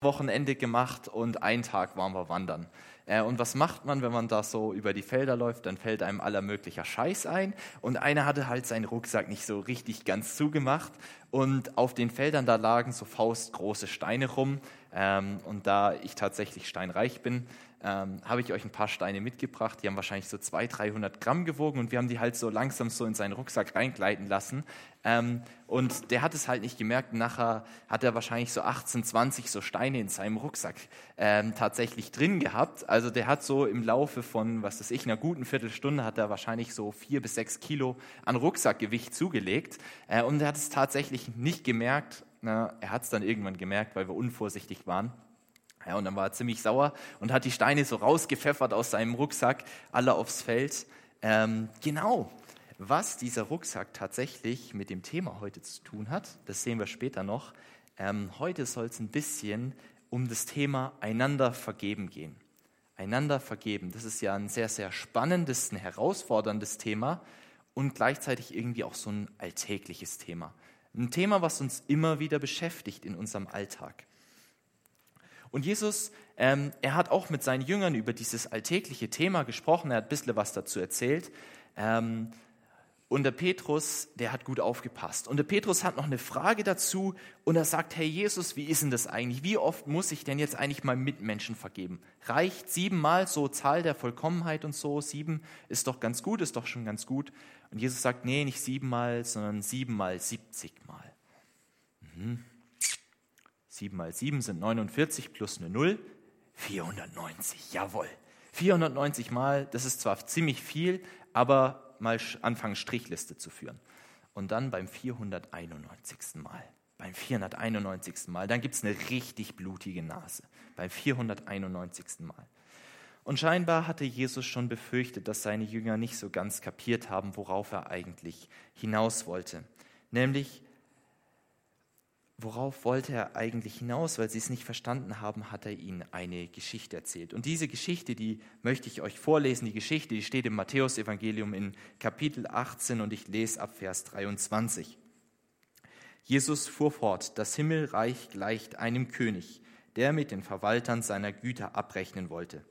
Wochenende gemacht und einen Tag waren wir wandern. Äh, und was macht man, wenn man da so über die Felder läuft? Dann fällt einem aller möglicher Scheiß ein. Und einer hatte halt seinen Rucksack nicht so richtig ganz zugemacht. Und auf den Feldern, da lagen so faustgroße Steine rum. Ähm, und da ich tatsächlich steinreich bin, ähm, habe ich euch ein paar Steine mitgebracht. Die haben wahrscheinlich so 200, 300 Gramm gewogen und wir haben die halt so langsam so in seinen Rucksack reingleiten lassen. Ähm, und der hat es halt nicht gemerkt. Nachher hat er wahrscheinlich so 18, 20 so Steine in seinem Rucksack ähm, tatsächlich drin gehabt. Also der hat so im Laufe von, was weiß ich, einer guten Viertelstunde hat er wahrscheinlich so vier bis sechs Kilo an Rucksackgewicht zugelegt. Äh, und er hat es tatsächlich nicht gemerkt. Na, er hat es dann irgendwann gemerkt, weil wir unvorsichtig waren. Ja, und dann war er ziemlich sauer und hat die Steine so rausgepfeffert aus seinem Rucksack, alle aufs Feld. Ähm, genau, was dieser Rucksack tatsächlich mit dem Thema heute zu tun hat, das sehen wir später noch. Ähm, heute soll es ein bisschen um das Thema einander vergeben gehen. Einander vergeben, das ist ja ein sehr, sehr spannendes, ein herausforderndes Thema und gleichzeitig irgendwie auch so ein alltägliches Thema. Ein Thema, was uns immer wieder beschäftigt in unserem Alltag. Und Jesus, ähm, er hat auch mit seinen Jüngern über dieses alltägliche Thema gesprochen, er hat ein bisschen was dazu erzählt. Ähm, und der Petrus, der hat gut aufgepasst. Und der Petrus hat noch eine Frage dazu und er sagt, hey Jesus, wie ist denn das eigentlich? Wie oft muss ich denn jetzt eigentlich meinem Mitmenschen vergeben? Reicht siebenmal so Zahl der Vollkommenheit und so? Sieben ist doch ganz gut, ist doch schon ganz gut. Und Jesus sagt, nee, nicht siebenmal, sondern siebenmal, siebzigmal. Mhm. 7 mal 7 sind 49 plus eine 0, 490, jawohl. 490 Mal, das ist zwar ziemlich viel, aber mal anfangen, Strichliste zu führen. Und dann beim 491. Mal, beim 491. Mal, dann gibt es eine richtig blutige Nase. Beim 491. Mal. Und scheinbar hatte Jesus schon befürchtet, dass seine Jünger nicht so ganz kapiert haben, worauf er eigentlich hinaus wollte. Nämlich, worauf wollte er eigentlich hinaus? Weil sie es nicht verstanden haben, hat er ihnen eine Geschichte erzählt. Und diese Geschichte, die möchte ich euch vorlesen. Die Geschichte, die steht im Matthäusevangelium in Kapitel 18 und ich lese ab Vers 23. Jesus fuhr fort, das Himmelreich gleicht einem König, der mit den Verwaltern seiner Güter abrechnen wollte.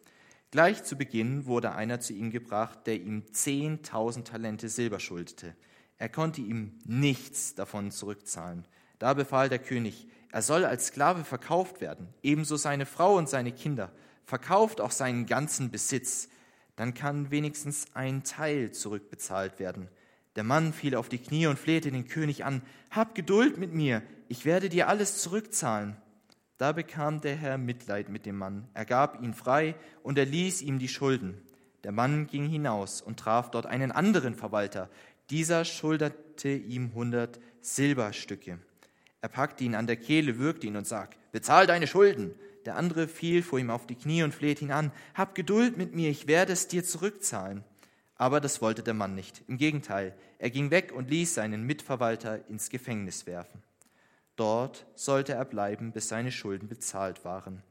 Gleich zu Beginn wurde einer zu ihm gebracht, der ihm zehntausend Talente Silber schuldete. Er konnte ihm nichts davon zurückzahlen. Da befahl der König, er soll als Sklave verkauft werden, ebenso seine Frau und seine Kinder. Verkauft auch seinen ganzen Besitz, dann kann wenigstens ein Teil zurückbezahlt werden. Der Mann fiel auf die Knie und flehte den König an, Hab Geduld mit mir, ich werde dir alles zurückzahlen. Da bekam der Herr Mitleid mit dem Mann, er gab ihn frei und er ließ ihm die Schulden. Der Mann ging hinaus und traf dort einen anderen Verwalter. Dieser schuldete ihm hundert Silberstücke. Er packte ihn an der Kehle, würgte ihn und sagte, bezahl deine Schulden. Der andere fiel vor ihm auf die Knie und flehte ihn an, hab Geduld mit mir, ich werde es dir zurückzahlen. Aber das wollte der Mann nicht. Im Gegenteil, er ging weg und ließ seinen Mitverwalter ins Gefängnis werfen. Dort sollte er bleiben, bis seine Schulden bezahlt waren.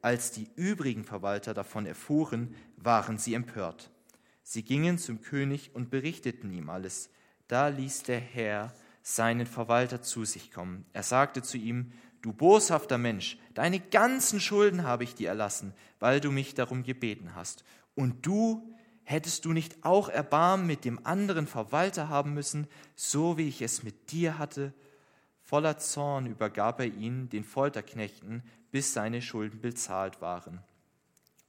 Als die übrigen Verwalter davon erfuhren, waren sie empört. Sie gingen zum König und berichteten ihm alles. Da ließ der Herr seinen Verwalter zu sich kommen. Er sagte zu ihm, du boshafter Mensch, deine ganzen Schulden habe ich dir erlassen, weil du mich darum gebeten hast. Und du, hättest du nicht auch Erbarmen mit dem anderen Verwalter haben müssen, so wie ich es mit dir hatte? Voller Zorn übergab er ihn den Folterknechten, bis seine Schulden bezahlt waren.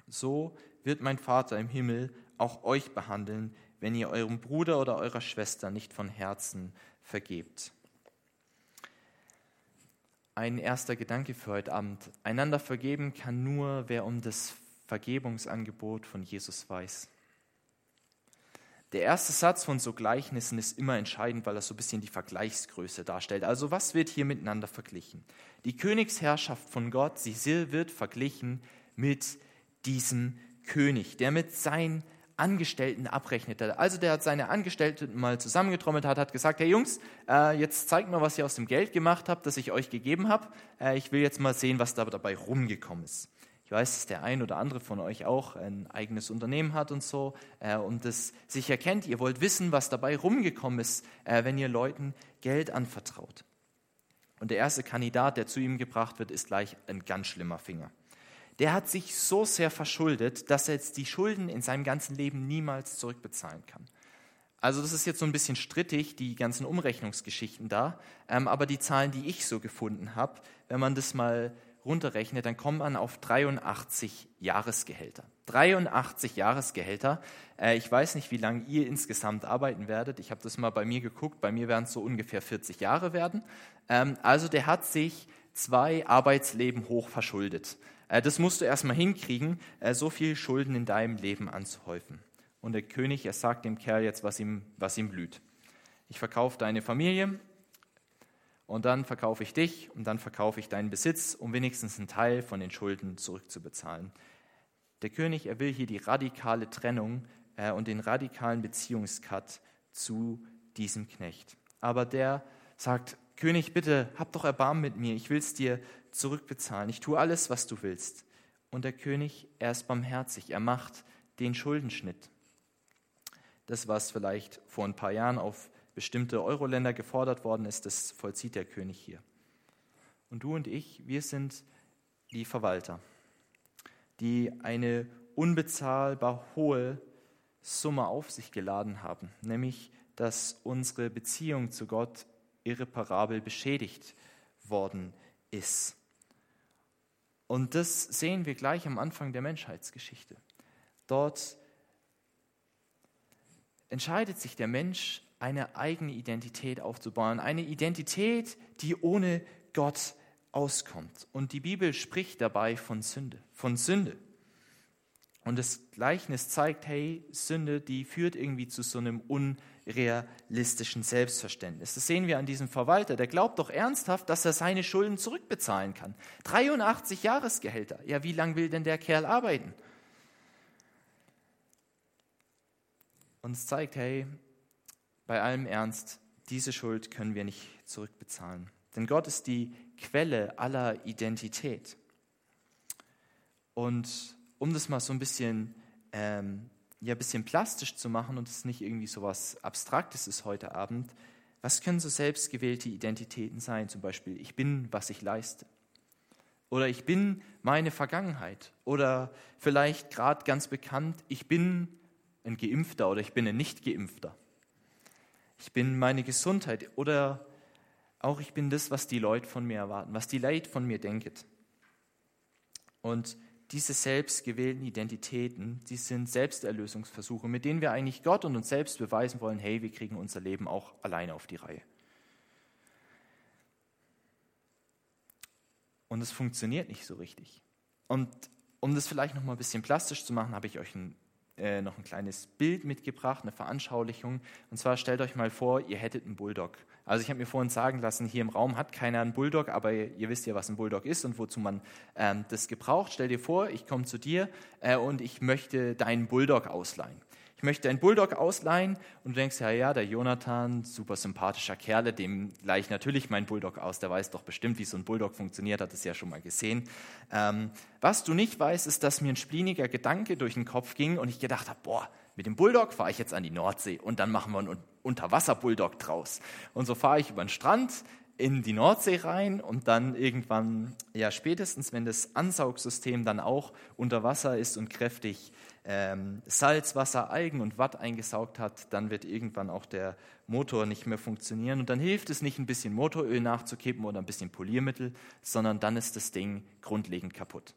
So wird mein Vater im Himmel auch euch behandeln, wenn ihr eurem Bruder oder eurer Schwester nicht von Herzen vergebt. Ein erster Gedanke für heute Abend. Einander vergeben kann nur, wer um das Vergebungsangebot von Jesus weiß. Der erste Satz von so Gleichnissen ist immer entscheidend, weil er so ein bisschen die Vergleichsgröße darstellt. Also was wird hier miteinander verglichen? Die Königsherrschaft von Gott, sie wird verglichen mit diesem König, der mit seinen Angestellten abrechnete. Also der hat seine Angestellten mal zusammengetrommelt, hat, hat gesagt, hey Jungs, äh, jetzt zeigt mal, was ihr aus dem Geld gemacht habt, das ich euch gegeben habe. Äh, ich will jetzt mal sehen, was da dabei rumgekommen ist. Ich weiß, dass der ein oder andere von euch auch ein eigenes Unternehmen hat und so äh, und das sich erkennt. Ihr wollt wissen, was dabei rumgekommen ist, äh, wenn ihr Leuten Geld anvertraut. Und der erste Kandidat, der zu ihm gebracht wird, ist gleich ein ganz schlimmer Finger. Der hat sich so sehr verschuldet, dass er jetzt die Schulden in seinem ganzen Leben niemals zurückbezahlen kann. Also das ist jetzt so ein bisschen strittig, die ganzen Umrechnungsgeschichten da. Ähm, aber die Zahlen, die ich so gefunden habe, wenn man das mal runterrechnet, dann kommt man auf 83 Jahresgehälter. 83 Jahresgehälter. Äh, ich weiß nicht, wie lange ihr insgesamt arbeiten werdet. Ich habe das mal bei mir geguckt. Bei mir werden es so ungefähr 40 Jahre werden. Ähm, also der hat sich zwei Arbeitsleben hoch verschuldet. Äh, das musst du erstmal hinkriegen, äh, so viel Schulden in deinem Leben anzuhäufen. Und der König, er sagt dem Kerl jetzt, was ihm, was ihm blüht. Ich verkaufe deine Familie und dann verkaufe ich dich und dann verkaufe ich deinen Besitz, um wenigstens einen Teil von den Schulden zurückzubezahlen. Der König, er will hier die radikale Trennung äh, und den radikalen Beziehungscut zu diesem Knecht. Aber der sagt, König, bitte, hab doch Erbarmen mit mir, ich will es dir zurückbezahlen, ich tue alles, was du willst. Und der König, er ist barmherzig, er macht den Schuldenschnitt. Das, was vielleicht vor ein paar Jahren auf bestimmte Euro-Länder gefordert worden ist, das vollzieht der König hier. Und du und ich, wir sind die Verwalter, die eine unbezahlbar hohe Summe auf sich geladen haben, nämlich dass unsere Beziehung zu Gott irreparabel beschädigt worden ist. Und das sehen wir gleich am Anfang der Menschheitsgeschichte. Dort entscheidet sich der Mensch, eine eigene Identität aufzubauen. Eine Identität, die ohne Gott auskommt. Und die Bibel spricht dabei von Sünde. Von Sünde. Und das Gleichnis zeigt, hey, Sünde, die führt irgendwie zu so einem unrealistischen Selbstverständnis. Das sehen wir an diesem Verwalter. Der glaubt doch ernsthaft, dass er seine Schulden zurückbezahlen kann. 83 Jahresgehälter. Ja, wie lange will denn der Kerl arbeiten? Und es zeigt, hey, bei allem Ernst, diese Schuld können wir nicht zurückbezahlen. Denn Gott ist die Quelle aller Identität. Und um das mal so ein bisschen, ähm, ja, ein bisschen plastisch zu machen und es nicht irgendwie so was Abstraktes ist heute Abend, was können so selbstgewählte Identitäten sein? Zum Beispiel, ich bin, was ich leiste. Oder ich bin meine Vergangenheit. Oder vielleicht gerade ganz bekannt, ich bin ein Geimpfter oder ich bin ein Nicht-Geimpfter. Ich bin meine Gesundheit oder auch ich bin das, was die Leute von mir erwarten, was die Leute von mir denken. Und diese selbstgewählten Identitäten, die sind Selbsterlösungsversuche, mit denen wir eigentlich Gott und uns selbst beweisen wollen, hey, wir kriegen unser Leben auch alleine auf die Reihe. Und es funktioniert nicht so richtig. Und um das vielleicht noch mal ein bisschen plastisch zu machen, habe ich euch ein äh, noch ein kleines Bild mitgebracht, eine Veranschaulichung. Und zwar stellt euch mal vor, ihr hättet einen Bulldog. Also ich habe mir vorhin sagen lassen, hier im Raum hat keiner einen Bulldog, aber ihr wisst ja, was ein Bulldog ist und wozu man ähm, das gebraucht. Stell dir vor, ich komme zu dir äh, und ich möchte deinen Bulldog ausleihen ich möchte einen Bulldog ausleihen und du denkst, ja, ja, der Jonathan, super sympathischer Kerle, dem leihe ich natürlich meinen Bulldog aus, der weiß doch bestimmt, wie so ein Bulldog funktioniert, hat es ja schon mal gesehen. Ähm, was du nicht weißt, ist, dass mir ein spliniger Gedanke durch den Kopf ging und ich gedacht habe, boah, mit dem Bulldog fahre ich jetzt an die Nordsee und dann machen wir einen Unterwasser-Bulldog draus. Und so fahre ich über den Strand in die Nordsee rein und dann irgendwann, ja spätestens, wenn das Ansaugsystem dann auch unter Wasser ist und kräftig ähm, Salz, Wasser, Algen und Watt eingesaugt hat, dann wird irgendwann auch der Motor nicht mehr funktionieren. Und dann hilft es nicht, ein bisschen Motoröl nachzukippen oder ein bisschen Poliermittel, sondern dann ist das Ding grundlegend kaputt.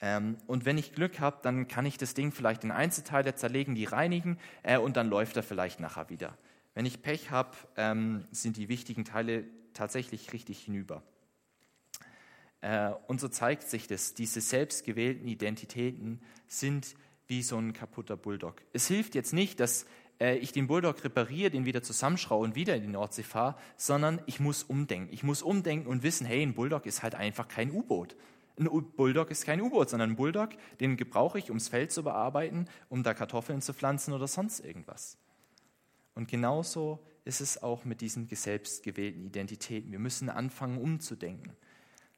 Ähm, und wenn ich Glück habe, dann kann ich das Ding vielleicht in Einzelteile zerlegen, die reinigen äh, und dann läuft er vielleicht nachher wieder. Wenn ich Pech habe, ähm, sind die wichtigen Teile tatsächlich richtig hinüber. Äh, und so zeigt sich das, diese selbstgewählten Identitäten sind wie so ein kaputter Bulldog. Es hilft jetzt nicht, dass äh, ich den Bulldog repariere, den wieder zusammenschraube und wieder in die Nordsee fahre, sondern ich muss umdenken. Ich muss umdenken und wissen, hey, ein Bulldog ist halt einfach kein U-Boot. Ein Bulldog ist kein U-Boot, sondern ein Bulldog, den gebrauche ich, um das Feld zu bearbeiten, um da Kartoffeln zu pflanzen oder sonst irgendwas. Und genauso ist es auch mit diesen selbstgewählten Identitäten. Wir müssen anfangen umzudenken.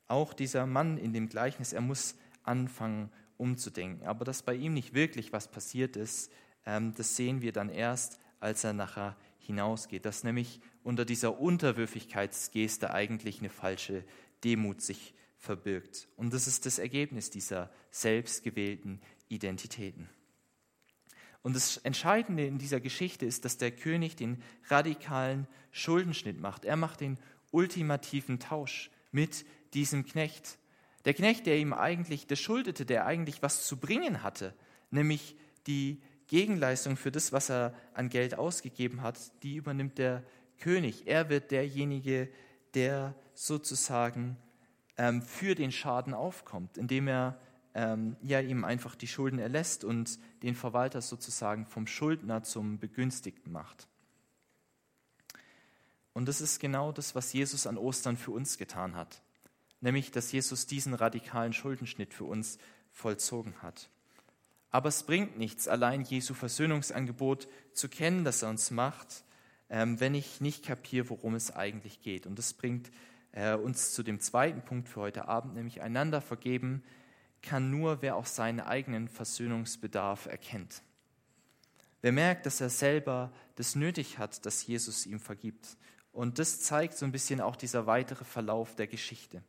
Auch dieser Mann in dem Gleichnis, er muss anfangen umzudenken. Aber dass bei ihm nicht wirklich was passiert ist, ähm, das sehen wir dann erst, als er nachher hinausgeht. Dass nämlich unter dieser Unterwürfigkeitsgeste eigentlich eine falsche Demut sich verbirgt. Und das ist das Ergebnis dieser selbstgewählten Identitäten. Und das Entscheidende in dieser Geschichte ist, dass der König den radikalen Schuldenschnitt macht. Er macht den ultimativen Tausch mit diesem Knecht. Der Knecht, der ihm eigentlich, der schuldete, der eigentlich was zu bringen hatte, nämlich die Gegenleistung für das, was er an Geld ausgegeben hat, die übernimmt der König. Er wird derjenige, der sozusagen ähm, für den Schaden aufkommt, indem er ähm, ja, ihm einfach die Schulden erlässt und den Verwalter sozusagen vom Schuldner zum Begünstigten macht. Und das ist genau das, was Jesus an Ostern für uns getan hat, nämlich dass Jesus diesen radikalen Schuldenschnitt für uns vollzogen hat. Aber es bringt nichts, allein Jesu Versöhnungsangebot zu kennen, das er uns macht, ähm, wenn ich nicht kapiere, worum es eigentlich geht. Und das bringt äh, uns zu dem zweiten Punkt für heute Abend, nämlich einander vergeben, kann nur, wer auch seinen eigenen Versöhnungsbedarf erkennt. Wer merkt, dass er selber das nötig hat, dass Jesus ihm vergibt. Und das zeigt so ein bisschen auch dieser weitere Verlauf der Geschichte.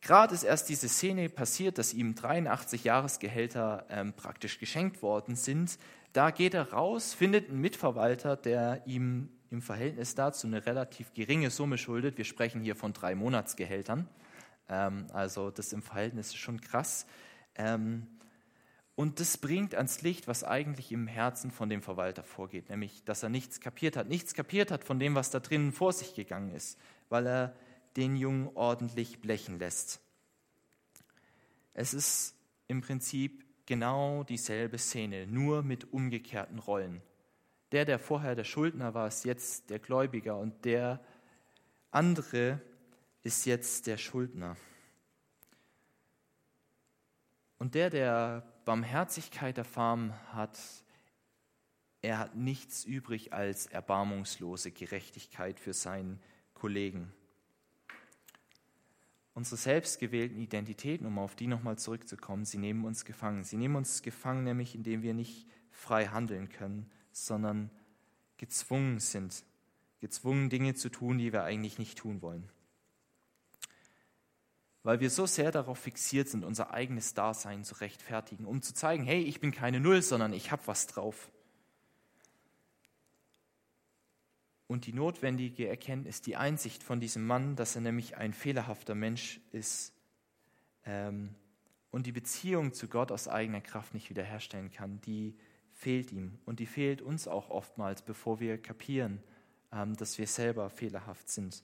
Gerade ist erst diese Szene passiert, dass ihm 83 Jahresgehälter ähm, praktisch geschenkt worden sind. Da geht er raus, findet einen Mitverwalter, der ihm im Verhältnis dazu eine relativ geringe Summe schuldet. Wir sprechen hier von drei Monatsgehältern. Ähm, also das im Verhältnis ist schon krass. Ähm, und das bringt ans Licht, was eigentlich im Herzen von dem Verwalter vorgeht, nämlich, dass er nichts kapiert hat, nichts kapiert hat von dem, was da drinnen vor sich gegangen ist, weil er den Jungen ordentlich blechen lässt. Es ist im Prinzip genau dieselbe Szene, nur mit umgekehrten Rollen. Der, der vorher der Schuldner war, ist jetzt der Gläubiger und der andere ist jetzt der Schuldner. Und der, der Barmherzigkeit erfahren hat, er hat nichts übrig als erbarmungslose Gerechtigkeit für seinen Kollegen. Unsere selbstgewählten Identitäten, um auf die nochmal zurückzukommen, sie nehmen uns gefangen. Sie nehmen uns gefangen, nämlich indem wir nicht frei handeln können, sondern gezwungen sind, gezwungen Dinge zu tun, die wir eigentlich nicht tun wollen weil wir so sehr darauf fixiert sind, unser eigenes Dasein zu rechtfertigen, um zu zeigen, hey, ich bin keine Null, sondern ich habe was drauf. Und die notwendige Erkenntnis, die Einsicht von diesem Mann, dass er nämlich ein fehlerhafter Mensch ist ähm, und die Beziehung zu Gott aus eigener Kraft nicht wiederherstellen kann, die fehlt ihm. Und die fehlt uns auch oftmals, bevor wir kapieren, ähm, dass wir selber fehlerhaft sind.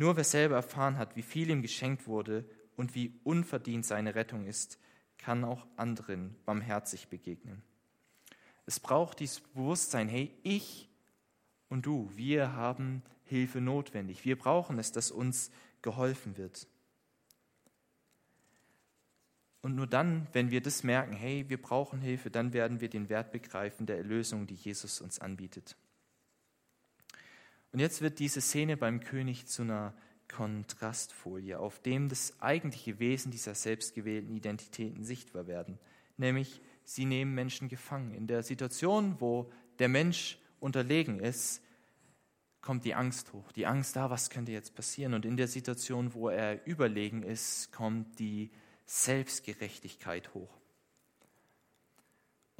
Nur wer selber erfahren hat, wie viel ihm geschenkt wurde und wie unverdient seine Rettung ist, kann auch anderen barmherzig begegnen. Es braucht dieses Bewusstsein, hey, ich und du, wir haben Hilfe notwendig. Wir brauchen es, dass uns geholfen wird. Und nur dann, wenn wir das merken, hey, wir brauchen Hilfe, dann werden wir den Wert begreifen der Erlösung, die Jesus uns anbietet. Und jetzt wird diese Szene beim König zu einer Kontrastfolie, auf dem das eigentliche Wesen dieser selbstgewählten Identitäten sichtbar werden. Nämlich, sie nehmen Menschen gefangen. In der Situation, wo der Mensch unterlegen ist, kommt die Angst hoch. Die Angst da, was könnte jetzt passieren? Und in der Situation, wo er überlegen ist, kommt die Selbstgerechtigkeit hoch.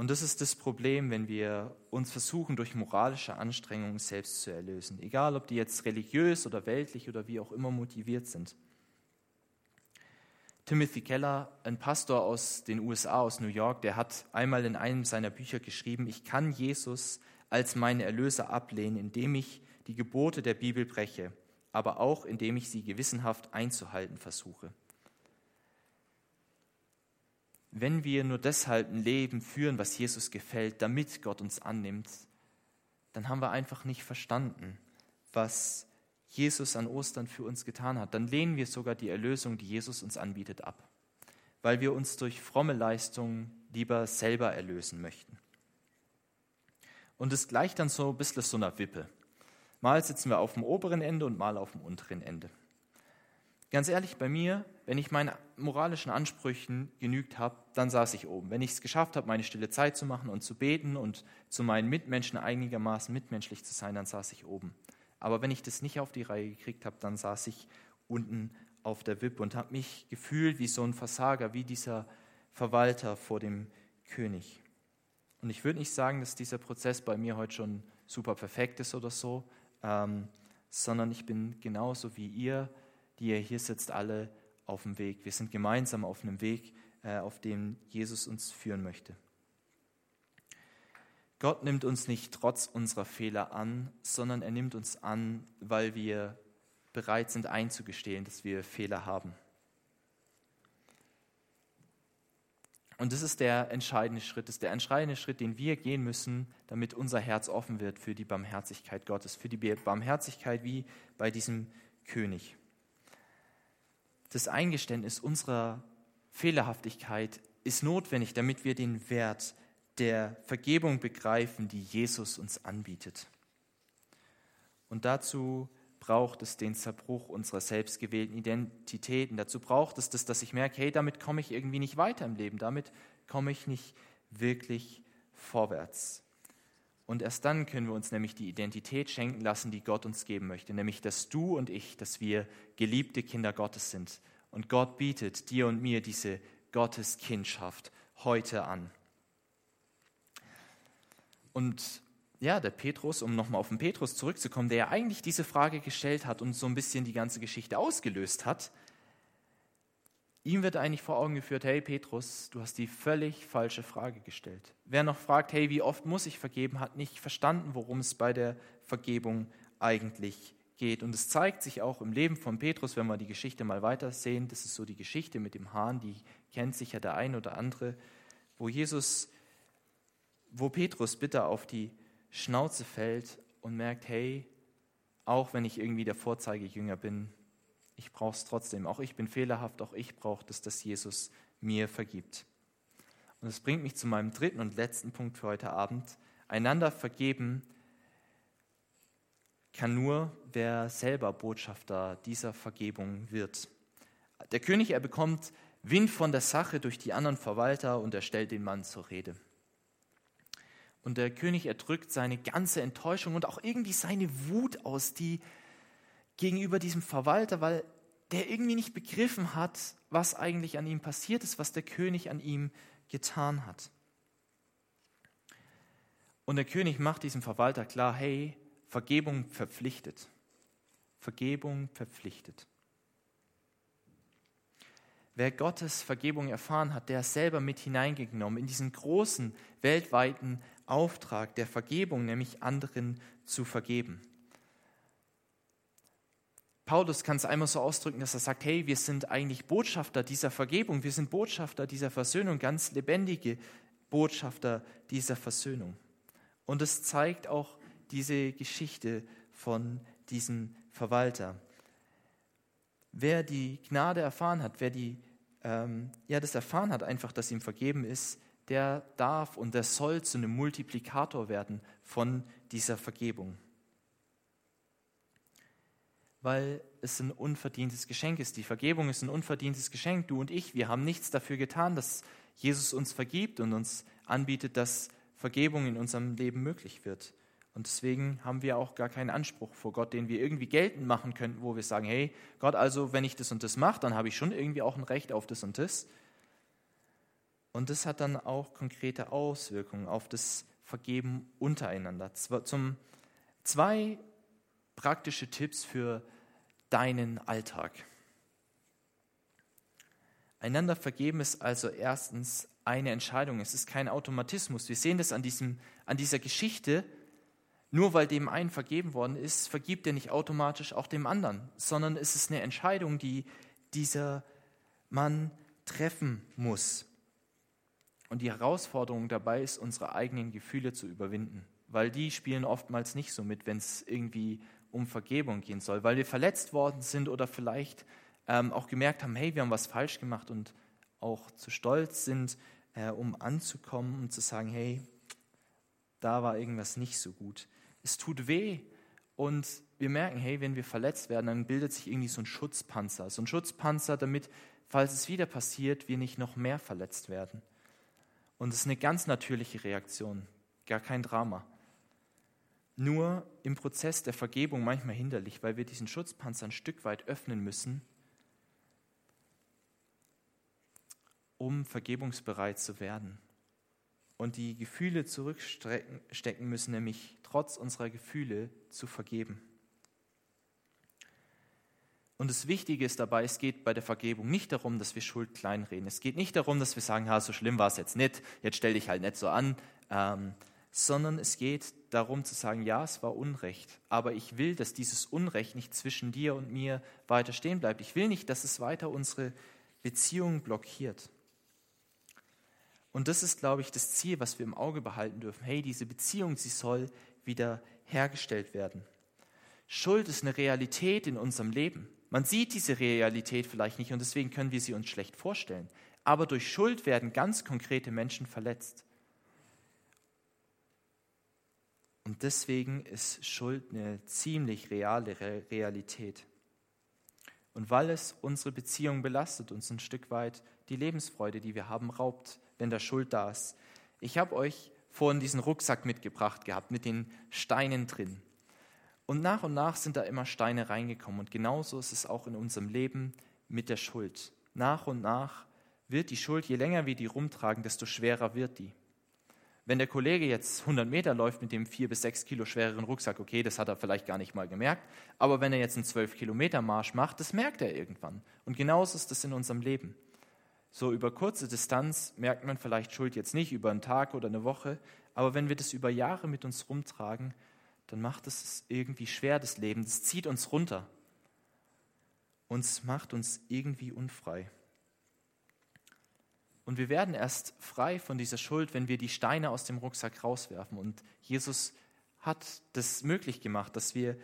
Und das ist das Problem, wenn wir uns versuchen, durch moralische Anstrengungen selbst zu erlösen. Egal, ob die jetzt religiös oder weltlich oder wie auch immer motiviert sind. Timothy Keller, ein Pastor aus den USA, aus New York, der hat einmal in einem seiner Bücher geschrieben, ich kann Jesus als meinen Erlöser ablehnen, indem ich die Gebote der Bibel breche, aber auch indem ich sie gewissenhaft einzuhalten versuche. Wenn wir nur deshalb ein Leben führen, was Jesus gefällt, damit Gott uns annimmt, dann haben wir einfach nicht verstanden, was Jesus an Ostern für uns getan hat. Dann lehnen wir sogar die Erlösung, die Jesus uns anbietet, ab, weil wir uns durch fromme Leistungen lieber selber erlösen möchten. Und es gleicht dann so ein bisschen so einer Wippe. Mal sitzen wir auf dem oberen Ende und mal auf dem unteren Ende. Ganz ehrlich, bei mir, wenn ich meinen moralischen Ansprüchen genügt habe, dann saß ich oben. Wenn ich es geschafft habe, meine stille Zeit zu machen und zu beten und zu meinen Mitmenschen einigermaßen mitmenschlich zu sein, dann saß ich oben. Aber wenn ich das nicht auf die Reihe gekriegt habe, dann saß ich unten auf der Wippe und habe mich gefühlt wie so ein Versager, wie dieser Verwalter vor dem König. Und ich würde nicht sagen, dass dieser Prozess bei mir heute schon super perfekt ist oder so, ähm, sondern ich bin genauso wie ihr, die ihr hier sitzt, alle auf dem Weg. Wir sind gemeinsam auf einem Weg, äh, auf dem Jesus uns führen möchte. Gott nimmt uns nicht trotz unserer Fehler an, sondern er nimmt uns an, weil wir bereit sind einzugestehen, dass wir Fehler haben. Und das ist der entscheidende Schritt, das ist der entscheidende Schritt, den wir gehen müssen, damit unser Herz offen wird für die Barmherzigkeit Gottes, für die Barmherzigkeit wie bei diesem König. Das Eingeständnis unserer Fehlerhaftigkeit ist notwendig, damit wir den Wert der Vergebung begreifen, die Jesus uns anbietet. Und dazu braucht es den Zerbruch unserer selbstgewählten Identitäten. Dazu braucht es das, dass ich merke, hey, damit komme ich irgendwie nicht weiter im Leben, damit komme ich nicht wirklich vorwärts. Und erst dann können wir uns nämlich die Identität schenken lassen, die Gott uns geben möchte, nämlich dass du und ich, dass wir geliebte Kinder Gottes sind. Und Gott bietet dir und mir diese Gotteskindschaft heute an. Und ja, der Petrus, um nochmal auf den Petrus zurückzukommen, der ja eigentlich diese Frage gestellt hat und so ein bisschen die ganze Geschichte ausgelöst hat, ihm wird eigentlich vor Augen geführt, hey Petrus, du hast die völlig falsche Frage gestellt. Wer noch fragt, hey, wie oft muss ich vergeben, hat nicht verstanden, worum es bei der Vergebung eigentlich geht. Und es zeigt sich auch im Leben von Petrus, wenn wir die Geschichte mal weiter sehen, das ist so die Geschichte mit dem Hahn, die kennt sicher der ein oder andere, wo Jesus, wo Petrus bitte auf die Schnauze fällt und merkt, hey, auch wenn ich irgendwie der Vorzeigejünger bin, ich brauche es trotzdem. Auch ich bin fehlerhaft, auch ich brauche das, dass Jesus mir vergibt. Und es bringt mich zu meinem dritten und letzten Punkt für heute Abend. Einander vergeben kann nur, wer selber Botschafter dieser Vergebung wird. Der König, er bekommt Wind von der Sache durch die anderen Verwalter und er stellt den Mann zur Rede. Und der König erdrückt seine ganze Enttäuschung und auch irgendwie seine Wut aus, die gegenüber diesem Verwalter, weil der irgendwie nicht begriffen hat, was eigentlich an ihm passiert ist, was der König an ihm getan hat. Und der König macht diesem Verwalter klar, hey, Vergebung verpflichtet. Vergebung verpflichtet. Wer Gottes Vergebung erfahren hat, der ist selber mit hineingenommen in diesen großen weltweiten Auftrag der Vergebung, nämlich anderen zu vergeben. Paulus kann es einmal so ausdrücken, dass er sagt, hey, wir sind eigentlich Botschafter dieser Vergebung, wir sind Botschafter dieser Versöhnung, ganz lebendige Botschafter dieser Versöhnung. Und es zeigt auch diese Geschichte von diesem Verwalter. Wer die Gnade erfahren hat, wer die, ähm, ja, das erfahren hat, einfach, dass ihm vergeben ist, der darf und der soll zu einem Multiplikator werden von dieser Vergebung. Weil es ein unverdientes Geschenk ist. Die Vergebung ist ein unverdientes Geschenk. Du und ich, wir haben nichts dafür getan, dass Jesus uns vergibt und uns anbietet, dass Vergebung in unserem Leben möglich wird. Und deswegen haben wir auch gar keinen Anspruch vor Gott, den wir irgendwie geltend machen könnten, wo wir sagen, hey Gott, also wenn ich das und das mache, dann habe ich schon irgendwie auch ein Recht auf das und das. Und das hat dann auch konkrete Auswirkungen auf das Vergeben untereinander. Zum zwei praktische Tipps für deinen Alltag. Einander vergeben ist also erstens eine Entscheidung. Es ist kein Automatismus. Wir sehen das an, diesem, an dieser Geschichte. Nur weil dem einen vergeben worden ist, vergibt er nicht automatisch auch dem anderen, sondern es ist eine Entscheidung, die dieser Mann treffen muss. Und die Herausforderung dabei ist, unsere eigenen Gefühle zu überwinden, weil die spielen oftmals nicht so mit, wenn es irgendwie um Vergebung gehen soll, weil wir verletzt worden sind oder vielleicht ähm, auch gemerkt haben, hey, wir haben was falsch gemacht und auch zu stolz sind, äh, um anzukommen und zu sagen, hey, da war irgendwas nicht so gut. Es tut weh und wir merken, hey, wenn wir verletzt werden, dann bildet sich irgendwie so ein Schutzpanzer, so ein Schutzpanzer, damit, falls es wieder passiert, wir nicht noch mehr verletzt werden. Und es ist eine ganz natürliche Reaktion, gar kein Drama. Nur im Prozess der Vergebung manchmal hinderlich, weil wir diesen Schutzpanzer ein Stück weit öffnen müssen, um vergebungsbereit zu werden. Und die Gefühle zurückstecken müssen, nämlich trotz unserer Gefühle zu vergeben. Und das Wichtige ist dabei, es geht bei der Vergebung nicht darum, dass wir Schuld kleinreden. Es geht nicht darum, dass wir sagen, ha, so schlimm war es jetzt nicht, jetzt stell dich halt nicht so an, ähm, sondern es geht darum zu sagen, ja, es war Unrecht, aber ich will, dass dieses Unrecht nicht zwischen dir und mir weiter stehen bleibt. Ich will nicht, dass es weiter unsere Beziehung blockiert. Und das ist, glaube ich, das Ziel, was wir im Auge behalten dürfen. Hey, diese Beziehung, sie soll wieder hergestellt werden. Schuld ist eine Realität in unserem Leben. Man sieht diese Realität vielleicht nicht und deswegen können wir sie uns schlecht vorstellen. Aber durch Schuld werden ganz konkrete Menschen verletzt. Und deswegen ist Schuld eine ziemlich reale Realität. Und weil es unsere Beziehung belastet, uns ein Stück weit die Lebensfreude, die wir haben, raubt, wenn da Schuld da ist. Ich habe euch vorhin diesen Rucksack mitgebracht gehabt mit den Steinen drin. Und nach und nach sind da immer Steine reingekommen. Und genauso ist es auch in unserem Leben mit der Schuld. Nach und nach wird die Schuld, je länger wir die rumtragen, desto schwerer wird die. Wenn der Kollege jetzt 100 Meter läuft mit dem vier bis sechs Kilo schwereren Rucksack, okay, das hat er vielleicht gar nicht mal gemerkt, aber wenn er jetzt einen 12 Kilometer Marsch macht, das merkt er irgendwann. Und genauso ist das in unserem Leben. So über kurze Distanz merkt man vielleicht Schuld jetzt nicht über einen Tag oder eine Woche, aber wenn wir das über Jahre mit uns rumtragen, dann macht es irgendwie schwer, das Leben. Das zieht uns runter. Uns macht uns irgendwie unfrei. Und wir werden erst frei von dieser Schuld, wenn wir die Steine aus dem Rucksack rauswerfen. Und Jesus hat das möglich gemacht, dass wir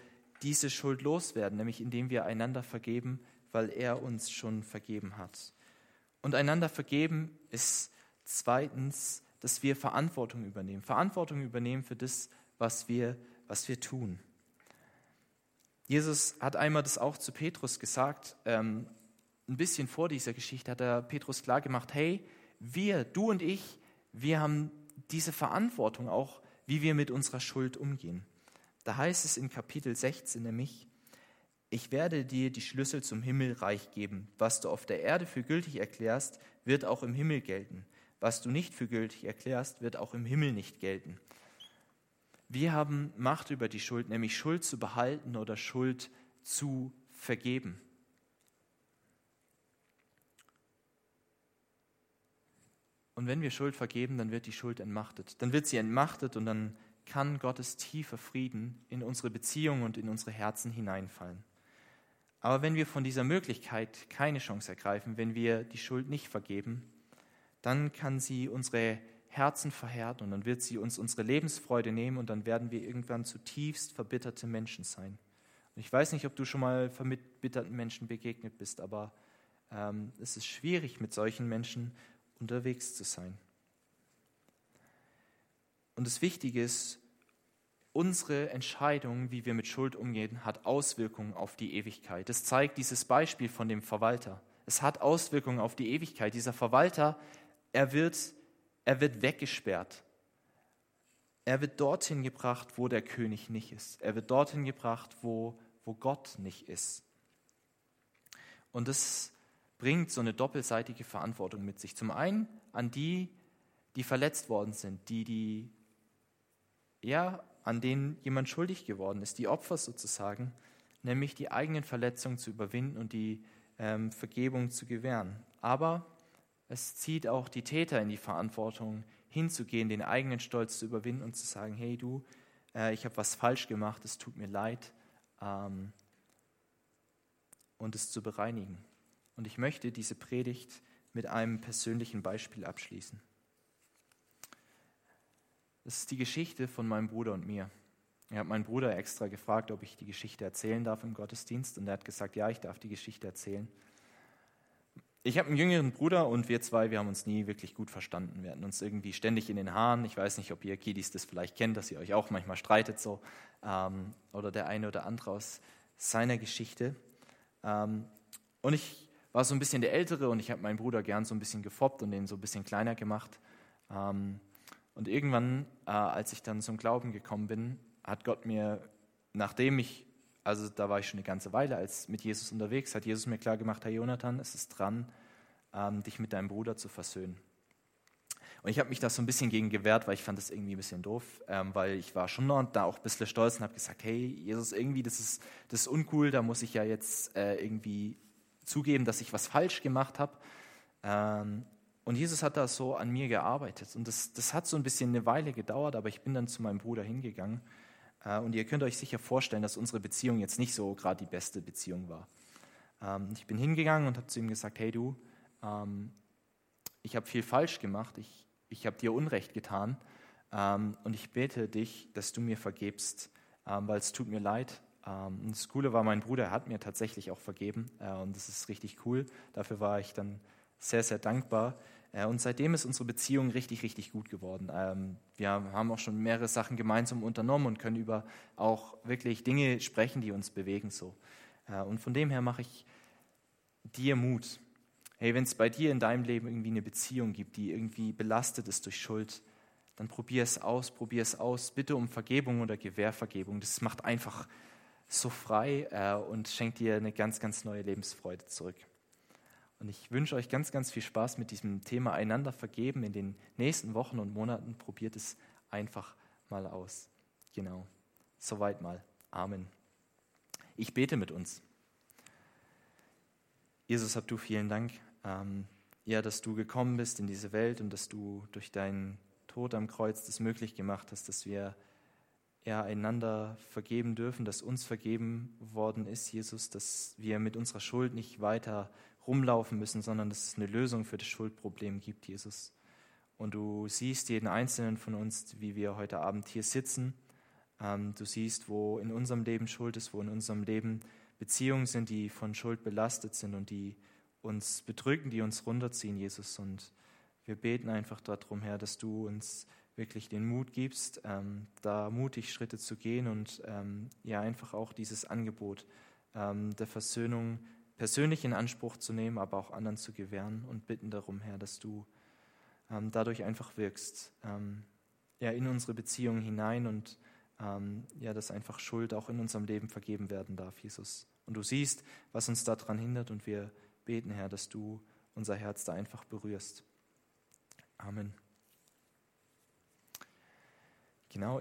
diese Schuld loswerden, nämlich indem wir einander vergeben, weil er uns schon vergeben hat. Und einander vergeben ist zweitens, dass wir Verantwortung übernehmen. Verantwortung übernehmen für das, was wir was wir tun. Jesus hat einmal das auch zu Petrus gesagt, ähm, ein bisschen vor dieser Geschichte hat er Petrus klargemacht, hey, wir, du und ich, wir haben diese Verantwortung auch, wie wir mit unserer Schuld umgehen. Da heißt es in Kapitel 16 nämlich, ich werde dir die Schlüssel zum Himmelreich geben. Was du auf der Erde für gültig erklärst, wird auch im Himmel gelten. Was du nicht für gültig erklärst, wird auch im Himmel nicht gelten. Wir haben Macht über die Schuld, nämlich Schuld zu behalten oder Schuld zu vergeben. Und wenn wir Schuld vergeben, dann wird die Schuld entmachtet. Dann wird sie entmachtet und dann kann Gottes tiefer Frieden in unsere Beziehungen und in unsere Herzen hineinfallen. Aber wenn wir von dieser Möglichkeit keine Chance ergreifen, wenn wir die Schuld nicht vergeben, dann kann sie unsere Herzen verhärten und dann wird sie uns unsere Lebensfreude nehmen und dann werden wir irgendwann zutiefst verbitterte Menschen sein. Und ich weiß nicht, ob du schon mal verbitterten Menschen begegnet bist, aber ähm, es ist schwierig, mit solchen Menschen unterwegs zu sein. Und das Wichtige ist, unsere Entscheidung, wie wir mit Schuld umgehen, hat Auswirkungen auf die Ewigkeit. Das zeigt dieses Beispiel von dem Verwalter. Es hat Auswirkungen auf die Ewigkeit. Dieser Verwalter, er wird er wird weggesperrt. Er wird dorthin gebracht, wo der König nicht ist. Er wird dorthin gebracht, wo, wo Gott nicht ist. Und das bringt so eine doppelseitige Verantwortung mit sich. Zum einen an die, die verletzt worden sind, die, die, ja, an denen jemand schuldig geworden ist, die Opfer sozusagen, nämlich die eigenen Verletzungen zu überwinden und die ähm, Vergebung zu gewähren. Aber es zieht auch die Täter in die Verantwortung, hinzugehen, den eigenen Stolz zu überwinden und zu sagen, hey du, äh, ich habe was falsch gemacht, es tut mir leid, ähm, und es zu bereinigen. Und ich möchte diese Predigt mit einem persönlichen Beispiel abschließen. Das ist die Geschichte von meinem Bruder und mir. Ich habe meinen Bruder extra gefragt, ob ich die Geschichte erzählen darf im Gottesdienst, und er hat gesagt, ja, ich darf die Geschichte erzählen. Ich habe einen jüngeren Bruder und wir zwei, wir haben uns nie wirklich gut verstanden. Wir hatten uns irgendwie ständig in den Haaren. Ich weiß nicht, ob ihr Kiddies das vielleicht kennt, dass ihr euch auch manchmal streitet so. Ähm, oder der eine oder andere aus seiner Geschichte. Ähm, und ich war so ein bisschen der Ältere und ich habe meinen Bruder gern so ein bisschen gefoppt und den so ein bisschen kleiner gemacht. Ähm, und irgendwann, äh, als ich dann zum Glauben gekommen bin, hat Gott mir, nachdem ich, also da war ich schon eine ganze Weile als mit Jesus unterwegs, hat Jesus mir klar gemacht, Herr Jonathan, es ist dran, ähm, dich mit deinem Bruder zu versöhnen. Und ich habe mich da so ein bisschen gegen gewehrt, weil ich fand das irgendwie ein bisschen doof, ähm, weil ich war schon da auch ein bisschen stolz und habe gesagt, hey, Jesus, irgendwie, das ist, das ist uncool, da muss ich ja jetzt äh, irgendwie zugeben, dass ich was falsch gemacht habe. Ähm, und Jesus hat da so an mir gearbeitet. Und das, das hat so ein bisschen eine Weile gedauert, aber ich bin dann zu meinem Bruder hingegangen. Äh, und ihr könnt euch sicher vorstellen, dass unsere Beziehung jetzt nicht so gerade die beste Beziehung war. Ähm, ich bin hingegangen und habe zu ihm gesagt, hey du, ähm, ich habe viel falsch gemacht, ich, ich habe dir Unrecht getan und ich bete dich, dass du mir vergebst, ähm, weil es tut mir leid. Ähm, und das Coole war, mein Bruder hat mir tatsächlich auch vergeben äh, und das ist richtig cool. Dafür war ich dann sehr, sehr dankbar. Äh, und seitdem ist unsere Beziehung richtig, richtig gut geworden. Ähm, wir haben auch schon mehrere Sachen gemeinsam unternommen und können über auch wirklich Dinge sprechen, die uns bewegen. Äh, und von dem her mache ich dir Mut, Hey, wenn es bei dir in deinem Leben irgendwie eine Beziehung gibt, die irgendwie belastet ist durch Schuld, dann probier es aus, probier es aus. Bitte um Vergebung oder Gewährvergebung. Das macht einfach so frei äh, und schenkt dir eine ganz, ganz neue Lebensfreude zurück. Und ich wünsche euch ganz, ganz viel Spaß mit diesem Thema einander vergeben in den nächsten Wochen und Monaten. Probiert es einfach mal aus. Genau. Soweit mal. Amen. Ich bete mit uns. Jesus, habt du vielen Dank ähm, ja, dass du gekommen bist in diese Welt und dass du durch deinen Tod am Kreuz das möglich gemacht hast, dass wir ja, einander vergeben dürfen, dass uns vergeben worden ist, Jesus, dass wir mit unserer Schuld nicht weiter rumlaufen müssen, sondern dass es eine Lösung für das Schuldproblem gibt, Jesus. Und du siehst jeden einzelnen von uns, wie wir heute Abend hier sitzen. Ähm, du siehst, wo in unserem Leben Schuld ist, wo in unserem Leben Beziehungen sind, die von Schuld belastet sind und die uns bedrücken, die uns runterziehen, Jesus. Und wir beten einfach darum, Herr, dass du uns wirklich den Mut gibst, ähm, da mutig Schritte zu gehen und ähm, ja einfach auch dieses Angebot ähm, der Versöhnung persönlich in Anspruch zu nehmen, aber auch anderen zu gewähren und bitten darum, Herr, dass du ähm, dadurch einfach wirkst, ähm, ja in unsere Beziehungen hinein und ähm, ja, dass einfach Schuld auch in unserem Leben vergeben werden darf, Jesus. Und du siehst, was uns daran hindert und wir beten, Herr, dass du unser Herz da einfach berührst. Amen. Genau.